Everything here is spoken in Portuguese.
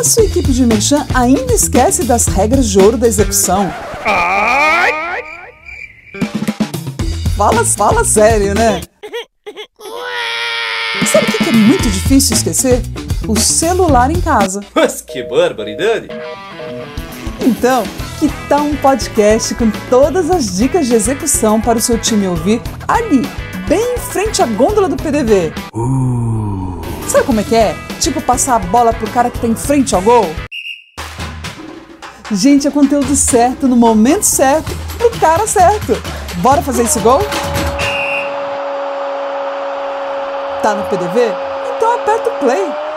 A sua equipe de merchan ainda esquece das regras de ouro da execução. Fala, fala sério, né? Sabe o que é muito difícil esquecer? O celular em casa. Mas que barbaridade! Então, que tal um podcast com todas as dicas de execução para o seu time ouvir ali, bem em frente à gôndola do PDV? Uh. Sabe como é que é? Tipo passar a bola pro cara que tá em frente ao gol? Gente, é conteúdo certo, no momento certo, pro cara certo. Bora fazer esse gol? Tá no PDV? Então aperta o play